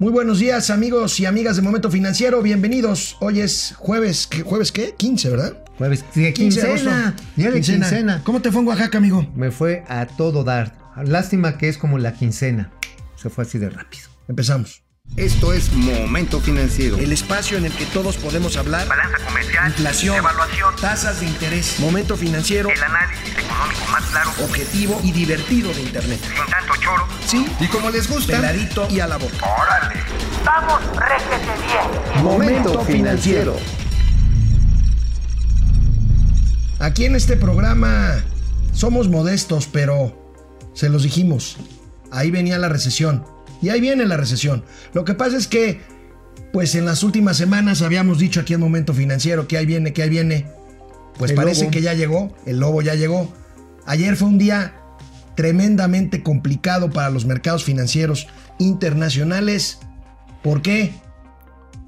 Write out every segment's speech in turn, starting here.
Muy buenos días amigos y amigas de Momento Financiero, bienvenidos. Hoy es jueves, ¿qué, ¿jueves qué? 15, ¿verdad? Jueves, sí, quincena. De Quincena. quincena. ¿Cómo te fue en Oaxaca, amigo? Me fue a todo dar. Lástima que es como la quincena. Se fue así de rápido. Empezamos. Esto es Momento Financiero. El espacio en el que todos podemos hablar. balanza comercial, Inflación, evaluación, tasas de interés, momento financiero, el análisis económico más claro, objetivo y divertido de Internet. sin tanto choro. Sí, Y como les gusta, peladito y a la boca. ¡Órale! ¡Vamos, réjete bien! Momento Financiero. Aquí en este programa somos modestos, pero se los dijimos. Ahí venía la recesión. Y ahí viene la recesión. Lo que pasa es que, pues en las últimas semanas habíamos dicho aquí en Momento Financiero que ahí viene, que ahí viene. Pues El parece lobo. que ya llegó, el lobo ya llegó. Ayer fue un día tremendamente complicado para los mercados financieros internacionales. ¿Por qué?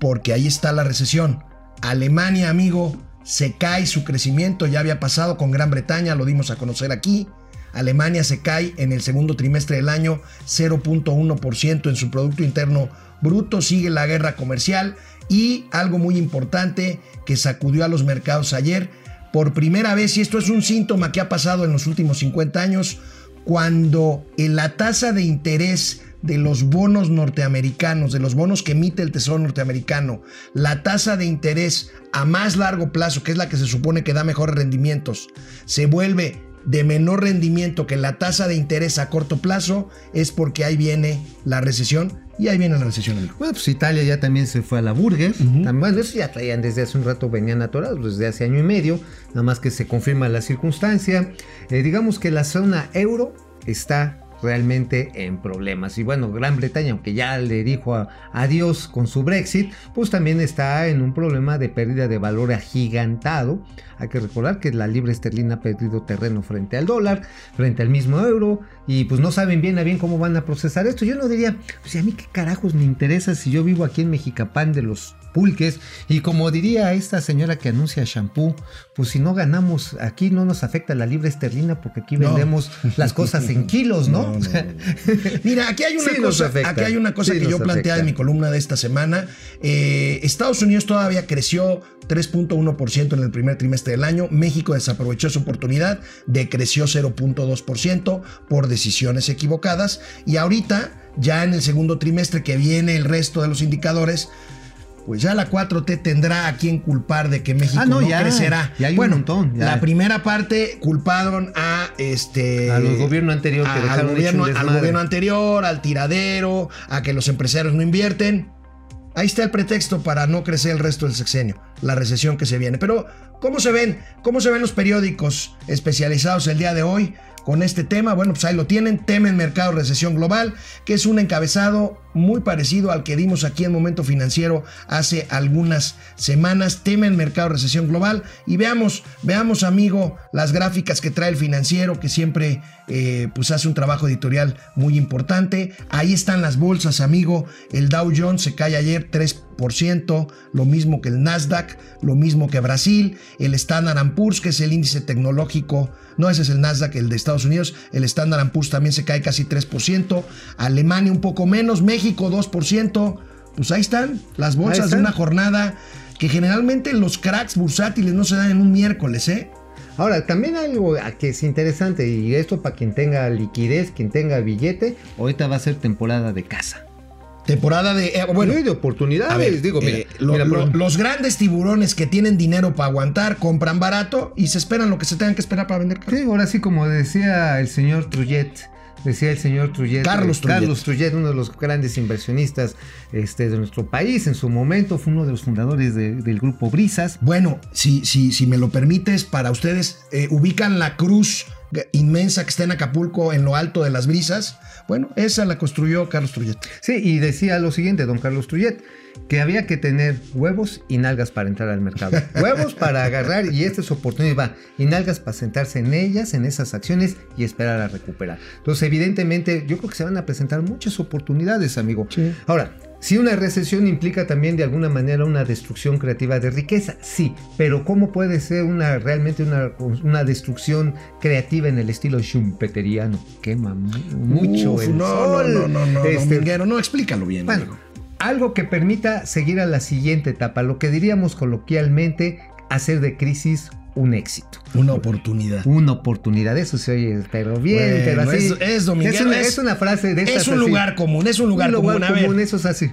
Porque ahí está la recesión. Alemania, amigo, se cae su crecimiento, ya había pasado con Gran Bretaña, lo dimos a conocer aquí. Alemania se cae en el segundo trimestre del año 0.1% en su Producto Interno Bruto, sigue la guerra comercial y algo muy importante que sacudió a los mercados ayer, por primera vez, y esto es un síntoma que ha pasado en los últimos 50 años, cuando en la tasa de interés de los bonos norteamericanos, de los bonos que emite el Tesoro norteamericano, la tasa de interés a más largo plazo, que es la que se supone que da mejores rendimientos, se vuelve de menor rendimiento que la tasa de interés a corto plazo, es porque ahí viene la recesión y ahí viene la recesión. amigo. Bueno, pues Italia ya también se fue a la Burger. También, bueno, eso ya traían desde hace un rato, venían atorados, desde hace año y medio. Nada más que se confirma la circunstancia. Eh, digamos que la zona euro está realmente en problemas. Y bueno, Gran Bretaña, aunque ya le dijo a- adiós con su Brexit, pues también está en un problema de pérdida de valor agigantado. Hay que recordar que la libra esterlina ha perdido terreno frente al dólar, frente al mismo euro, y pues no saben bien a bien cómo van a procesar esto. Yo no diría, pues a mí qué carajos me interesa si yo vivo aquí en Mexicapán de los pulques, y como diría esta señora que anuncia shampoo, pues si no ganamos aquí no nos afecta la libra esterlina porque aquí No. vendemos las cosas en kilos, ¿no? No, no, no. Mira, aquí hay una Sí cosa, aquí hay una cosa Sí que yo planteaba en mi columna de esta semana. Eh, Estados Unidos todavía creció 3.1% en el primer trimestre del año. México desaprovechó su oportunidad, decreció 0.2% por decisiones equivocadas. Y ahorita, ya en el segundo trimestre que viene el resto de los indicadores, pues ya la 4T tendrá a quien culpar de que México Ah, no, no, ya, crecerá. ya hay un bueno, montón, ya. la primera parte culparon a este A los gobierno anterior que al gobierno, al gobierno anterior, al tiradero, a que los empresarios no invierten. Ahí está el pretexto para no crecer el resto del sexenio, la recesión que se viene. Pero, ¿cómo se ven? ¿Cómo se ven los periódicos especializados el día de hoy con este tema? Bueno, pues ahí lo tienen, temen mercado recesión global, que es un encabezado muy parecido al que dimos aquí en Momento Financiero hace algunas semanas. Temen mercado recesión global y veamos, veamos amigo, las gráficas que trae el financiero que siempre eh, pues hace un trabajo editorial muy importante. Ahí están las bolsas, amigo. El Dow Jones se cae ayer 3%, lo mismo que el Nasdaq, lo mismo que Brasil. El Standard Poor's, que es el índice tecnológico, no, ese es el Nasdaq, el de Estados Unidos. El Standard Poor's también se cae casi 3%. Alemania un poco menos, México 2%. Pues ahí están las bolsas de una jornada que generalmente los cracks bursátiles no se dan en un miércoles, ¿eh? Ahora, también algo que es interesante, y esto para quien tenga liquidez, quien tenga billete, ahorita va a ser temporada de casa. Temporada de. eh, bueno, de oportunidades, ver, digo, mira, eh, lo- mira, lo- los grandes tiburones que tienen dinero para aguantar compran barato y se esperan lo que se tengan que esperar para vender. Sí, ahora sí, como decía el señor Trullet, decía el señor Trullet, Carlos eh, Trullet. Carlos Trullet, uno de los grandes inversionistas este, de nuestro país, en su momento fue uno de los fundadores de- del grupo Brisas. Bueno, si, si, si me lo permites, para ustedes, eh, ubican la cruz inmensa que está en Acapulco en lo alto de las brisas. Bueno, esa la construyó Carlos Trujillo. Sí, y decía lo siguiente, don Carlos Trullet, que había que tener huevos y nalgas para entrar al mercado. huevos para agarrar y esta es oportunidad, va, y nalgas para sentarse en ellas, en esas acciones y esperar a recuperar. Entonces, evidentemente, yo creo que se van a presentar muchas oportunidades, amigo. Sí. Ahora, si una recesión implica también de alguna manera una destrucción creativa de riqueza, sí, pero ¿cómo puede ser una realmente una, una destrucción creativa en el estilo schumpeteriano? Quema mu- mucho Uf, el no, sol. no, no, no, no, Este, no, explícalo bien. bueno, amigo. algo que permita seguir a la siguiente etapa, lo que diríamos coloquialmente, hacer de crisis un éxito. Una oportunidad. Una oportunidad, eso se oye, pero bien, Bueno, pero así. es- es dominguero, una, es- es una frase de Es estas un así. lugar común, es un lugar, Un común. A ver. común, eso es así.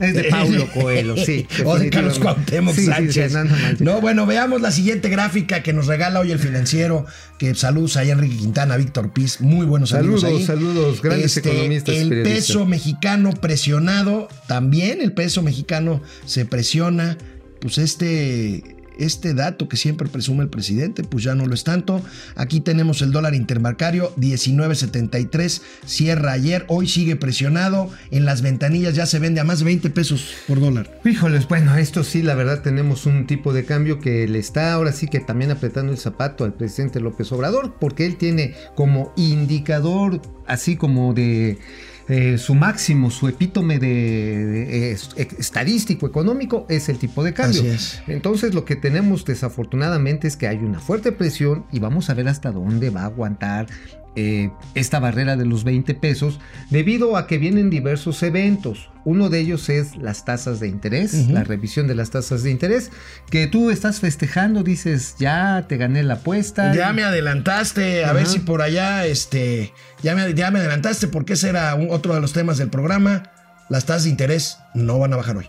Es de Paulo Coelho, sí. o de Carlos. Cuauhtémoc Sí, Sánchez. sí, no, bueno, veamos la siguiente gráfica que nos regala hoy el financiero. Que saludos a Enrique Quintana, Víctor Piz. Muy buenos amigos Saludos, ahí. Este, saludos, grandes economistas y El peso mexicano presionado, también el peso mexicano se presiona. Pues este. Este dato que siempre presume el presidente, pues ya no lo es tanto. Aquí tenemos el dólar interbancario, 19.73, cierra ayer, hoy sigue presionado. En las ventanillas ya se vende a más de 20 pesos por dólar. Híjoles, bueno, esto sí, la verdad tenemos un tipo de cambio que le está ahora sí que también apretando el zapato al presidente López Obrador, porque él tiene como indicador, así como de eh, su máximo, su epítome de, de- es- ex- estadístico económico es el tipo de cambio. Así es. Entonces lo que tenemos desafortunadamente es que hay una fuerte presión y vamos a ver hasta dónde va a aguantar eh, esta barrera de los 20 pesos debido a que vienen diversos eventos. Uno de ellos es las tasas de interés, la revisión de las tasas de interés, que tú estás festejando, dices, ya te gané la apuesta. Ya me adelantaste, a ver si por allá, este, ya me, ya me adelantaste porque ese era un- otro de los temas del programa. Las tasas de interés no van a bajar hoy.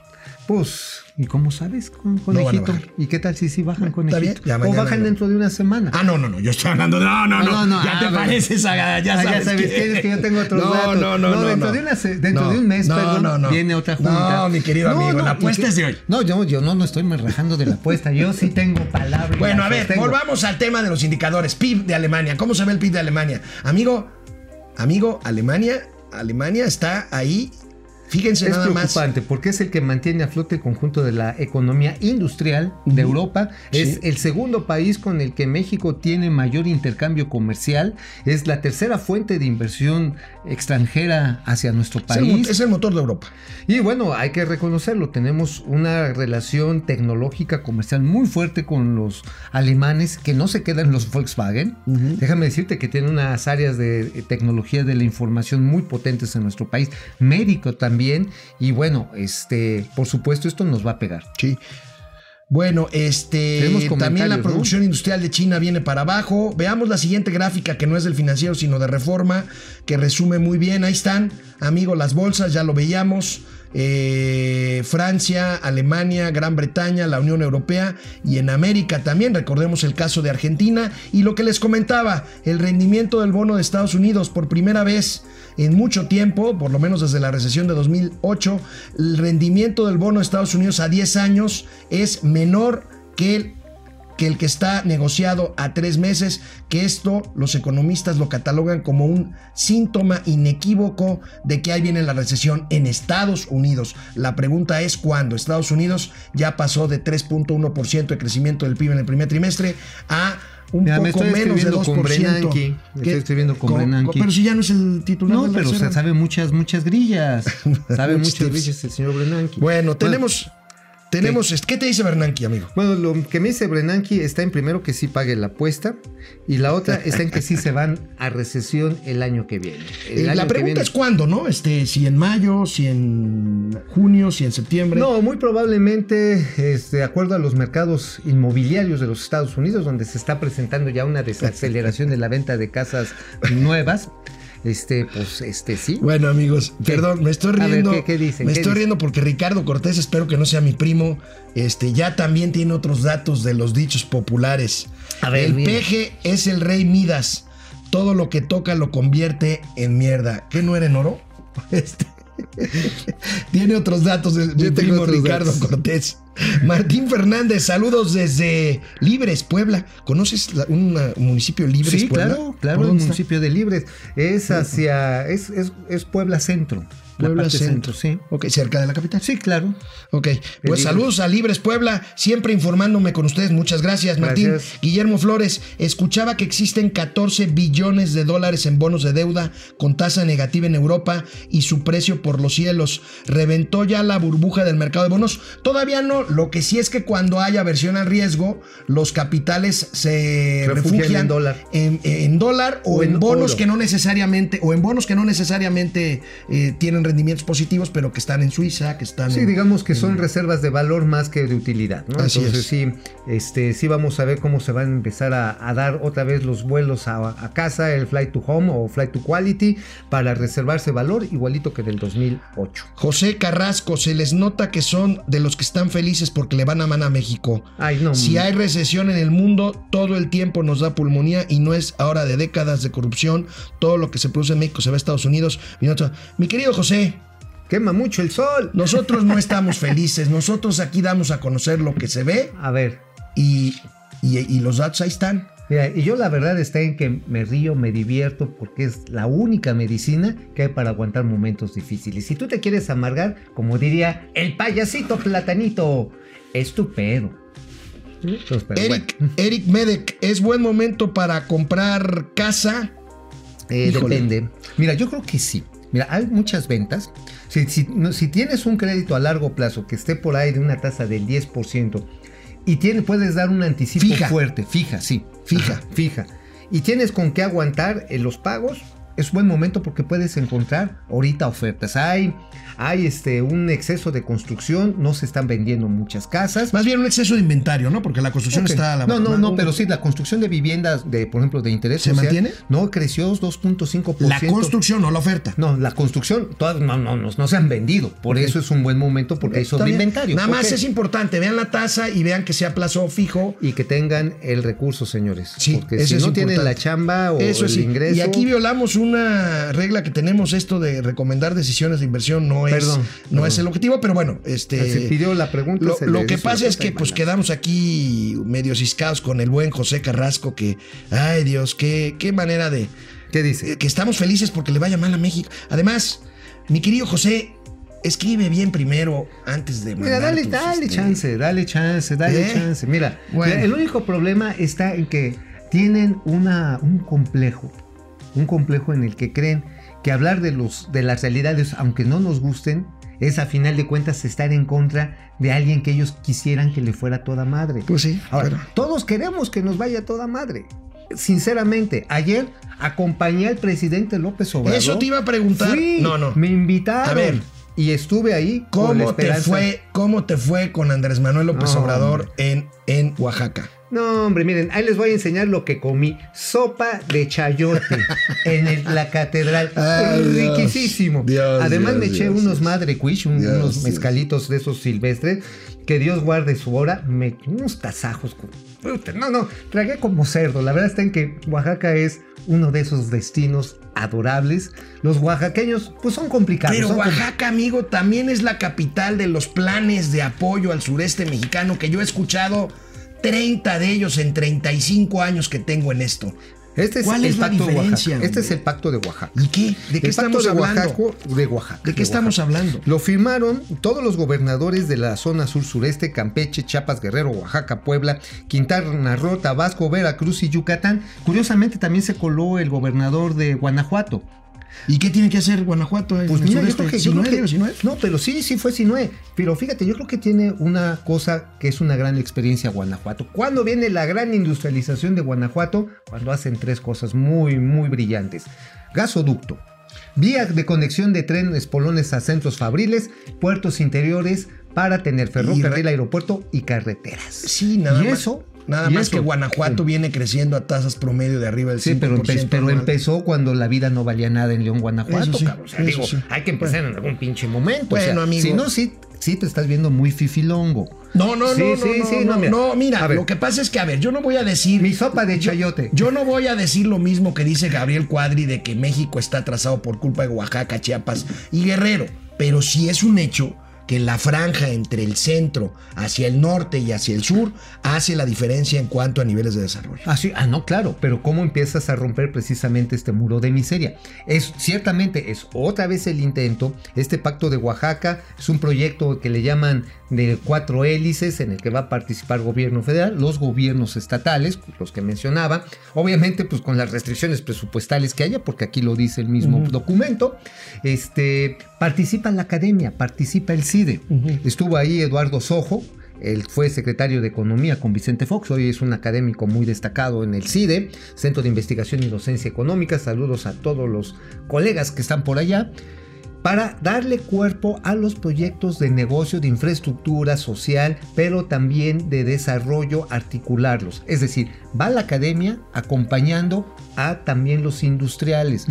Pues, ¿y cómo sabes, con, No conejito? bajar. ¿Y qué tal si sí bajan, conejito? bien, ya o bajan dentro de una semana. Ah, no, no, no, yo estoy hablando de... No, no, no, No, no, ya ah, te pareces a... Ya Ah, ya sabes, sabes que, es que yo tengo otros no, datos. No, no, no, dentro, no. De, una dentro No, de un mes, no, perdón, no, no. viene otra junta. No, mi querido amigo, la ¿y apuesta es de hoy. No, yo, yo no, no estoy me rajando de la apuesta. Yo sí tengo palabra. y Bueno, a ver, volvamos al tema de los indicadores. PIB de Alemania. ¿Cómo se ve el PIB de Alemania? Amigo, amigo, Alemania, Alemania está ahí. Fíjense Es nada más. preocupante porque es el que mantiene a flote el conjunto de la economía industrial de Europa. Es Sí. el segundo país con el que México tiene mayor intercambio comercial. Es la tercera fuente de inversión extranjera hacia nuestro Es el, mo- país. es el motor de Europa. Y bueno, hay que reconocerlo, tenemos una relación tecnológica comercial muy fuerte con los alemanes que no se quedan los Volkswagen. Déjame decirte que tiene unas áreas de eh, tecnología de la información muy potentes en nuestro país, médico también. Y bueno, este, por supuesto, esto nos va a pegar. Sí. Bueno, este también la producción industrial de China viene para abajo. Veamos la siguiente gráfica que no es del financiero sino de reforma, que resume muy bien. Ahí están, amigo, las bolsas, ya lo veíamos. Eh, Francia, Alemania, Gran Bretaña, la Unión Europea y en América también. Recordemos el caso de Argentina y lo que les comentaba, el rendimiento del bono de Estados Unidos por primera vez en mucho tiempo, por lo menos desde la recesión de 2008, el rendimiento del bono de Estados Unidos a 10 años es menor que el que el que está negociado a tres meses, que esto los economistas lo catalogan como un síntoma inequívoco de que ahí viene la recesión en Estados Unidos. La pregunta es cuándo. Estados Unidos ya pasó de 3.1% de crecimiento del PIB en el primer trimestre a un Mira, me poco estoy menos de escribiendo 2%. con Brenanke. Estoy escribiendo con Brenanke. Pero si ya no es el titular No, de la pero se reserva. sabe muchas, muchas grillas. Sabe muchas grillas el señor Brenanke. Bueno, tenemos... tenemos ¿Qué te dice Bernanke, amigo? Bueno, lo que me dice Brenanke está en primero que sí pague la apuesta y la otra está en que sí se van a recesión el año que viene. El año la que pregunta viene- es cuándo, ¿no? Este, si en mayo, si en junio, si en septiembre. No, muy probablemente, este, de acuerdo a los mercados inmobiliarios de los Estados Unidos, donde se está presentando ya una desaceleración de la venta de casas nuevas, este, pues, este, sí. Bueno, amigos, perdón, me estoy A ver, riendo. ¿qué- qué dicen? Me ¿Qué estoy dicen? riendo porque Ricardo Cortés, espero que no sea mi primo, este, ya también tiene otros datos de los dichos populares. A ver, el mira. peje es el rey Midas. Todo lo que toca lo convierte en mierda. ¿Qué no era en oro? Este. Tiene otros datos de mi Yo tengo primo Ricardo datos. Cortés. Martín Fernández, saludos desde Libres, Puebla. ¿Conoces la- un uh, municipio Libres, Sí, Puebla? claro, claro, ¿Por el dónde está? municipio de Libres. Es hacia, es, es, es Puebla Centro. La Puebla Centro. sí. Ok, cerca de la capital. Sí, claro. Ok, pues saludos a Libres Puebla, siempre informándome con ustedes. Muchas gracias, Martín. Gracias. Guillermo Flores, escuchaba que existen 14 billones de dólares en bonos de deuda con tasa negativa en Europa y su precio por los cielos. ¿Reventó ya la burbuja del mercado de bonos? Todavía no. Lo que sí es que cuando hay aversión al riesgo, los capitales se Refugian refugian en dólar. en, en dólar o, O en, en bonos oro. que no necesariamente o en bonos que no necesariamente eh, tienen dan rendimientos positivos, pero que están en Suiza, que están Sí, en- digamos que son reservas de valor más que de utilidad, ¿no? Así Entonces es. sí, este, sí vamos a ver cómo se van a empezar a, a dar otra vez los vuelos a, a casa, el flight to home o flight to quality, para reservarse valor igualito que del 2008. José Carrasco, se les nota que son de los que están felices porque le van a mano a México. Ay, no. Si hay recesión en el mundo, todo el tiempo nos da pulmonía y no es ahora de décadas de corrupción. Todo lo que se produce en México se va a Estados Unidos. Mi querido José, Quema mucho el sol. nosotros no estamos felices. Nosotros aquí damos a conocer lo que se ve A ver, y, y- y los datos ahí están. Mira, y yo la verdad está en que me río, me divierto, porque es la única medicina que hay para aguantar momentos difíciles. Si tú te quieres amargar, como diría el payasito platanito, estupendo. Entonces, Eric, bueno, Eric Medek, ¿es buen momento para comprar casa? eh, depende. Mira, yo creo que sí. Mira, hay muchas ventas. Si, si- no, si tienes un crédito a largo plazo que esté por ahí de una tasa del 10% y tiene, puedes dar un anticipo Fija. fuerte, fija, sí. Fija. Ajá, fija. Y tienes con qué aguantar en los pagos, es buen momento porque puedes encontrar ahorita ofertas. Hay, hay este, un exceso de construcción, no se están vendiendo muchas casas. Más bien un exceso de inventario, ¿no? Porque la construcción está... a la- no, no, no, un- pero sí, la construcción de viviendas, de, por ejemplo, de interés ¿Se social, mantiene? No, creció 2.5%. La construcción, no la oferta. No, la construcción, todas no, no, no, no se han vendido. Por eso es un buen momento porque hay Está bien. sobreinventario. Nada más es importante, vean la tasa y vean que sea plazo fijo. Y que tengan el recurso, señores. Sí, porque si no tienen la chamba o Eso el sí. ingreso. Y aquí violamos una regla que tenemos, esto de recomendar decisiones de inversión no es, Perdón, no perdón. es el objetivo, pero bueno, este... Se pidió la pregunta. Lo, que pasa es que pues quedamos aquí medio ciscados con el buen José Carrasco que, ay Dios, qué, qué manera de... ¿Qué dice? Que estamos felices porque le vaya mal a México. Además, mi querido José, escribe bien primero antes de... Mira, dale, dale este, chance, dale chance, dale ¿Eh? chance. Mira, Bueno. el único problema está en que tienen una, un complejo, un complejo en el que creen que hablar de, los, de las realidades, aunque no nos gusten, es a final de cuentas estar en contra de alguien que ellos quisieran que le fuera toda madre. Pues sí, Ahora, pero- todos queremos que nos vaya toda madre. Sinceramente, ayer acompañé al presidente López Obrador. Eso te iba a preguntar. Fui, no, no. Me invitaron. A ver. Y estuve ahí. con la ¿Cómo te, esperanza- fue, ¿Cómo te fue con Andrés Manuel López No, Obrador en, en Oaxaca? No, hombre, miren, ahí les voy a enseñar lo que comí. Sopa de chayote en el- la catedral. Ay. Riquísimo. Dios, Además Dios, me eché unos madre quiche, un- unos mezcalitos de esos silvestres. Que Dios guarde su hora. Me unos tasajos. No, no, tragué como cerdo. La verdad está en que Oaxaca es uno de esos destinos adorables. Los oaxaqueños, pues son complicados. Pero son Oaxaca, amigo, también es la capital de los planes de apoyo al sureste mexicano que yo he escuchado 30 de ellos en 35 años que tengo en esto. Este es ¿Cuál el es la pacto de diferencia. Este es el pacto de Oaxaca. ¿Y qué? ¿De qué el pacto estamos de hablando? Oaxaca, de Oaxaca. ¿De qué estamos Oaxaca. hablando? Lo firmaron todos los gobernadores de la zona sur-sureste, Campeche, Chiapas, Guerrero, Oaxaca, Puebla, Quintana Roo, Tabasco, Veracruz y Yucatán. Curiosamente también se coló el gobernador de Guanajuato. ¿Y qué tiene que hacer Guanajuato? en Pues mira, yo creo que, ¿Si yo no creo es, que- digo, no es? no, pero sí, sí fue Sinue. Pero fíjate, yo creo que tiene una cosa que es una gran experiencia Guanajuato. ¿Cuándo viene la gran industrialización de Guanajuato? Cuando hacen tres cosas muy, muy brillantes. Gasoducto, vía de conexión de trenes polones a centros fabriles, puertos interiores para tener ferrocarril, aeropuerto y carreteras. Sí, nada y más. eso, Nada más eso- que Guanajuato viene creciendo a tasas promedio de arriba del 5%. Sí, pero, empe- pero empezó cuando la vida no valía nada en León, Guanajuato, Eso sí, cabrón. O sea, digo, sí. hay que empezar en algún pinche momento. Bueno, o sea, amigo. Si no, sí, sí te estás viendo muy fifilongo. No, no, Sí, no, sí, no, sí, no, no, mira. no, mira, lo que pasa es que, a ver, yo no voy a decir... Mi sopa de chayote. Yo no voy a decir lo mismo que dice Gabriel Cuadri de que México está atrasado por culpa de Oaxaca, Chiapas y Guerrero, pero sí es un hecho que la franja entre el centro hacia el norte y hacia el sur hace la diferencia en cuanto a niveles de desarrollo. Ah, sí, ah, no, claro, pero ¿cómo empiezas a romper precisamente este muro de miseria? Es ciertamente es otra vez el intento. Este pacto de Oaxaca es un proyecto que le llaman de cuatro hélices en el que va a participar gobierno federal, los gobiernos estatales, los que mencionaba, obviamente pues con las restricciones presupuestales que haya, porque aquí lo dice el mismo documento. Este participa la academia, participa el CIDE. Estuvo ahí Eduardo Sojo, él fue secretario de Economía con Vicente Fox, hoy es un académico muy destacado en el CIDE, Centro de Investigación y Docencia Económica. Saludos a todos los colegas que están por allá. para darle cuerpo a los proyectos de negocio, de infraestructura social, pero también de desarrollo, articularlos. Es decir, va la academia acompañando a también los industriales.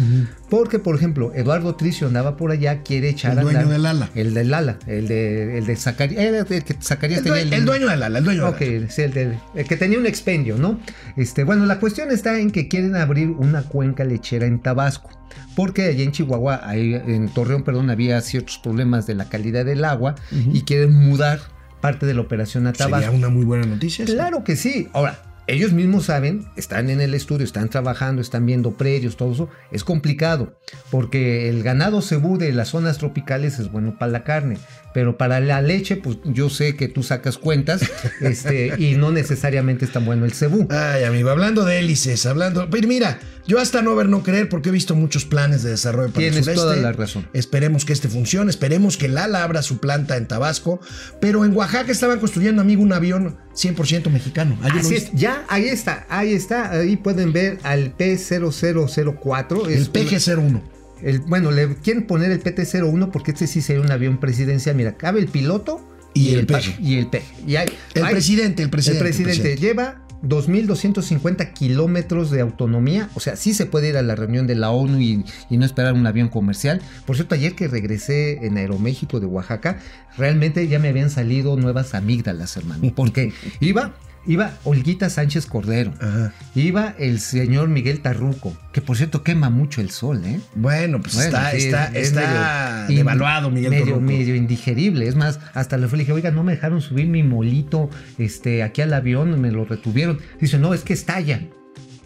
Porque, por ejemplo, Eduardo Tricio andaba por allá, quiere echar El a dueño andar- del ala. El del ala, el de, el de Zacarías. El que Zacarías El, tenía due- el dueño del ala, el dueño del Ok, ala. sí, el, del- el que tenía un expendio, ¿no? Este, bueno, la cuestión está en que quieren abrir una cuenca lechera en Tabasco. Porque allá en Chihuahua, ahí, en Torreón, perdón, había ciertos problemas de la calidad del agua y quieren mudar parte de la operación a Tabasco. Sería una muy buena noticia. Claro que sí. Ahora, ellos mismos saben, están en el estudio, están trabajando, están viendo predios, todo eso. Es complicado, porque el ganado cebú de las zonas tropicales es bueno para la carne, pero para la leche, pues yo sé que tú sacas cuentas este, y no necesariamente es tan bueno el cebú. Ay, amigo, hablando de hélices, hablando. Pero mira, yo hasta no ver, no creer, porque he visto muchos planes de desarrollo para Tienes el sureste. toda la razón. Esperemos que este funcione, esperemos que Lala abra su planta en Tabasco. Pero en Oaxaca estaban construyendo, amigo, un avión 100% mexicano. Así es, ya, ahí está, ahí está, ahí pueden ver al P0004. El es una- PG-01. El- bueno, le quieren poner el PT-01 porque este sí sería un avión presidencial. Mira, cabe el piloto Y el peje. Y el peje. Y hay- El hay- presidente, el presidente. El presidente lleva 2.250 kilómetros de autonomía. O sea, sí se puede ir a la reunión de la ONU y, y no esperar un avión comercial. Por cierto, ayer que regresé en Aeroméxico de Oaxaca, realmente ya me habían salido nuevas amígdalas, hermano. Porque iba, iba Olguita Sánchez Cordero. Ajá. Iba el señor Miguel Tarruco, que por cierto quema mucho el sol, ¿eh? Bueno, pues Bueno, está, sí, está, es- es está medio devaluado, Miguel medio, Torruco. medio indigerible. Es más, hasta le dije, oiga, no me dejaron subir mi molito este, aquí al avión, me lo retuvieron. Dice, no, es que estalla.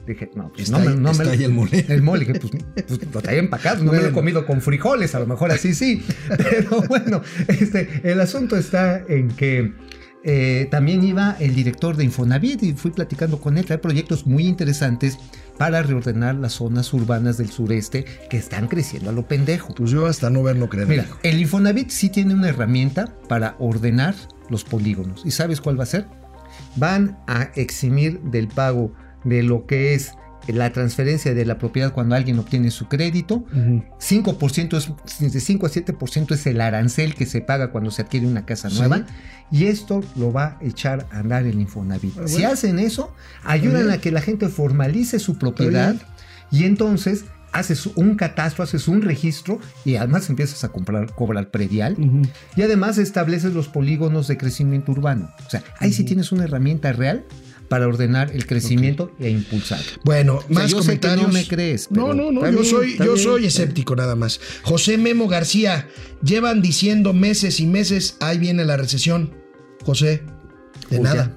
Dije, no, pues no Estalla- me, no me estalla el mole. El mole, que pues, pues lo traía empacado, no me lo he comido con frijoles, a lo mejor así sí. Pero bueno, este, el asunto está en que eh, también iba el director de Infonavit y fui platicando con él. Trae proyectos muy interesantes para reordenar las zonas urbanas del sureste que están creciendo a lo pendejo. Pues yo hasta no ver, no creer. Mira, el Infonavit sí tiene una herramienta para ordenar los polígonos. ¿Y sabes cuál va a ser? Van a eximir del pago de lo que es la transferencia de la propiedad cuando alguien obtiene su crédito. 5% es, de 5 a 7% es el arancel que se paga cuando se adquiere una casa Sí. nueva. Y esto lo va a echar a andar el Infonavit. Ah, Si hacen eso, ayudan a que la gente formalice su propiedad y entonces haces un catastro, haces un registro y además empiezas a comprar, cobrar predial y además estableces los polígonos de crecimiento urbano. O sea, ahí sí tienes una herramienta real para ordenar el crecimiento e impulsar. Bueno, sea, más yo sé que comentarios. no me crees, No, pero no, yo bien, soy, yo bien, soy escéptico nada más. José Memo García, llevan diciendo meses y meses, ahí viene la recesión. José, de nada.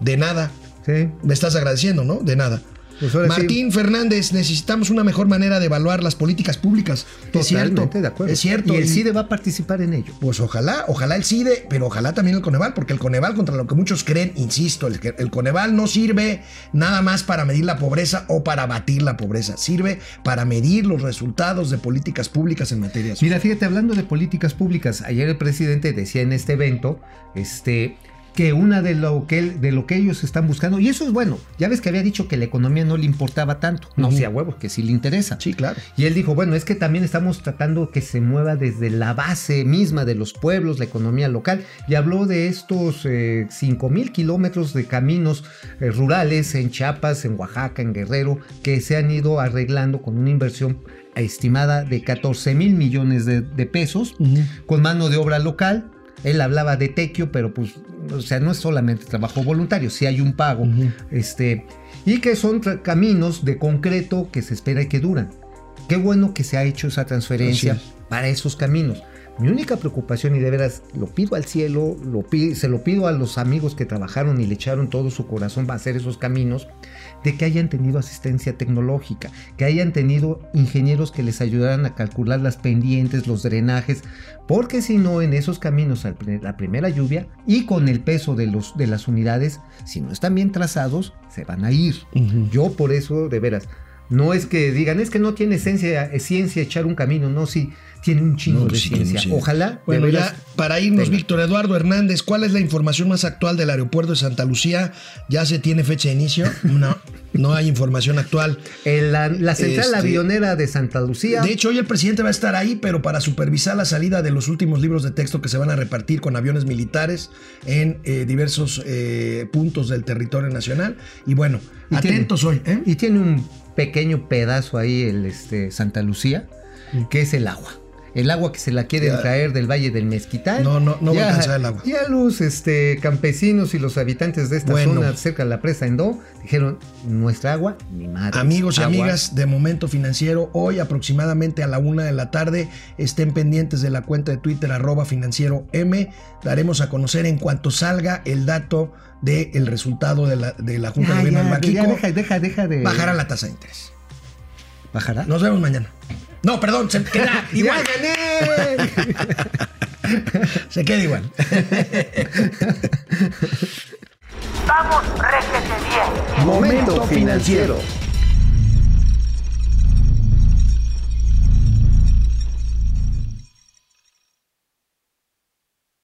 De nada. Sí. Me estás agradeciendo, ¿no? De nada. Pues sí. Martín Fernández, necesitamos una mejor manera de evaluar las políticas públicas. es cierto. Totalmente de acuerdo. Es cierto. Y el CIDE va a participar en ello. Pues ojalá, ojalá el CIDE, pero ojalá también el Coneval, porque el Coneval, contra lo que muchos creen, insisto, el, el Coneval no sirve nada más para medir la pobreza o para batir la pobreza, sirve para medir los resultados de políticas públicas en materia social. Mira, fíjate, hablando de políticas públicas, ayer el presidente decía en este evento, este que una de lo que de lo que ellos están buscando y eso es bueno. Ya ves que había dicho que la economía no le importaba tanto. No, Ujú. sí a huevos que sí le interesa. Sí, claro. Y él dijo, bueno, es que también estamos tratando que se mueva desde la base misma de los pueblos, la economía local. Y habló de estos eh, 5 mil kilómetros de caminos eh, rurales en Chiapas, en Oaxaca, en Guerrero, que se han ido arreglando con una inversión estimada de 14 mil millones de, de pesos, con mano de obra local. Él hablaba de tequio, pero pues, o sea, no es solamente trabajo voluntario, sí hay un pago. Este, y que son caminos de concreto que se espera y que duran. Qué bueno que se ha hecho esa transferencia para esos caminos. Mi única preocupación, y de veras lo pido al cielo, lo se lo pido a los amigos que trabajaron y le echaron todo su corazón para hacer esos caminos, de que hayan tenido asistencia tecnológica, que hayan tenido ingenieros que les ayudaran a calcular las pendientes, los drenajes, porque si no, en esos caminos, al la primera lluvia y con el peso de, los, de las unidades, si no están bien trazados, se van a ir. Yo por eso, de veras, no es que digan, es que no tiene esencia, eh, ciencia echar un camino, no, sí, tiene un chingo No, de sí ciencia. ciencia. Ojalá. de Bueno, veras, ya para irnos, tenga. Víctor Eduardo Hernández, ¿cuál es la información más actual del aeropuerto de Santa Lucía? ¿Ya se tiene fecha de inicio? No, no hay información actual. En la, la central Este- avionera de Santa Lucía. De hecho, hoy el presidente va a estar ahí, pero para supervisar la salida de los últimos libros de texto que se van a repartir con aviones militares en eh, diversos eh, puntos del territorio nacional. Y bueno, Y tiene- atentos hoy. ¿eh? Y tiene un pequeño pedazo ahí, el este, Santa Lucía, que es el agua. El agua que se la quieren Ya. traer del Valle del Mezquital. No, no, no va a alcanzar el agua. Ya los este, campesinos y los habitantes de esta Bueno. zona cerca de la presa Endo dijeron, nuestra agua, ni madre. Amigos y agua". amigas de Momento Financiero, hoy aproximadamente a la una de la tarde estén pendientes de la cuenta de Twitter arroba financiero M. Daremos a conocer en cuanto salga el dato del resultado de la, de la Junta Ya, de Gobierno del ya, ya, deja, deja, deja de... Bajará la tasa de interés. ¿Bajará? Nos vemos mañana. No, perdón, se queda igual. ¡Ya gané! Se queda igual. Vamos, réjete bien. Momento financiero.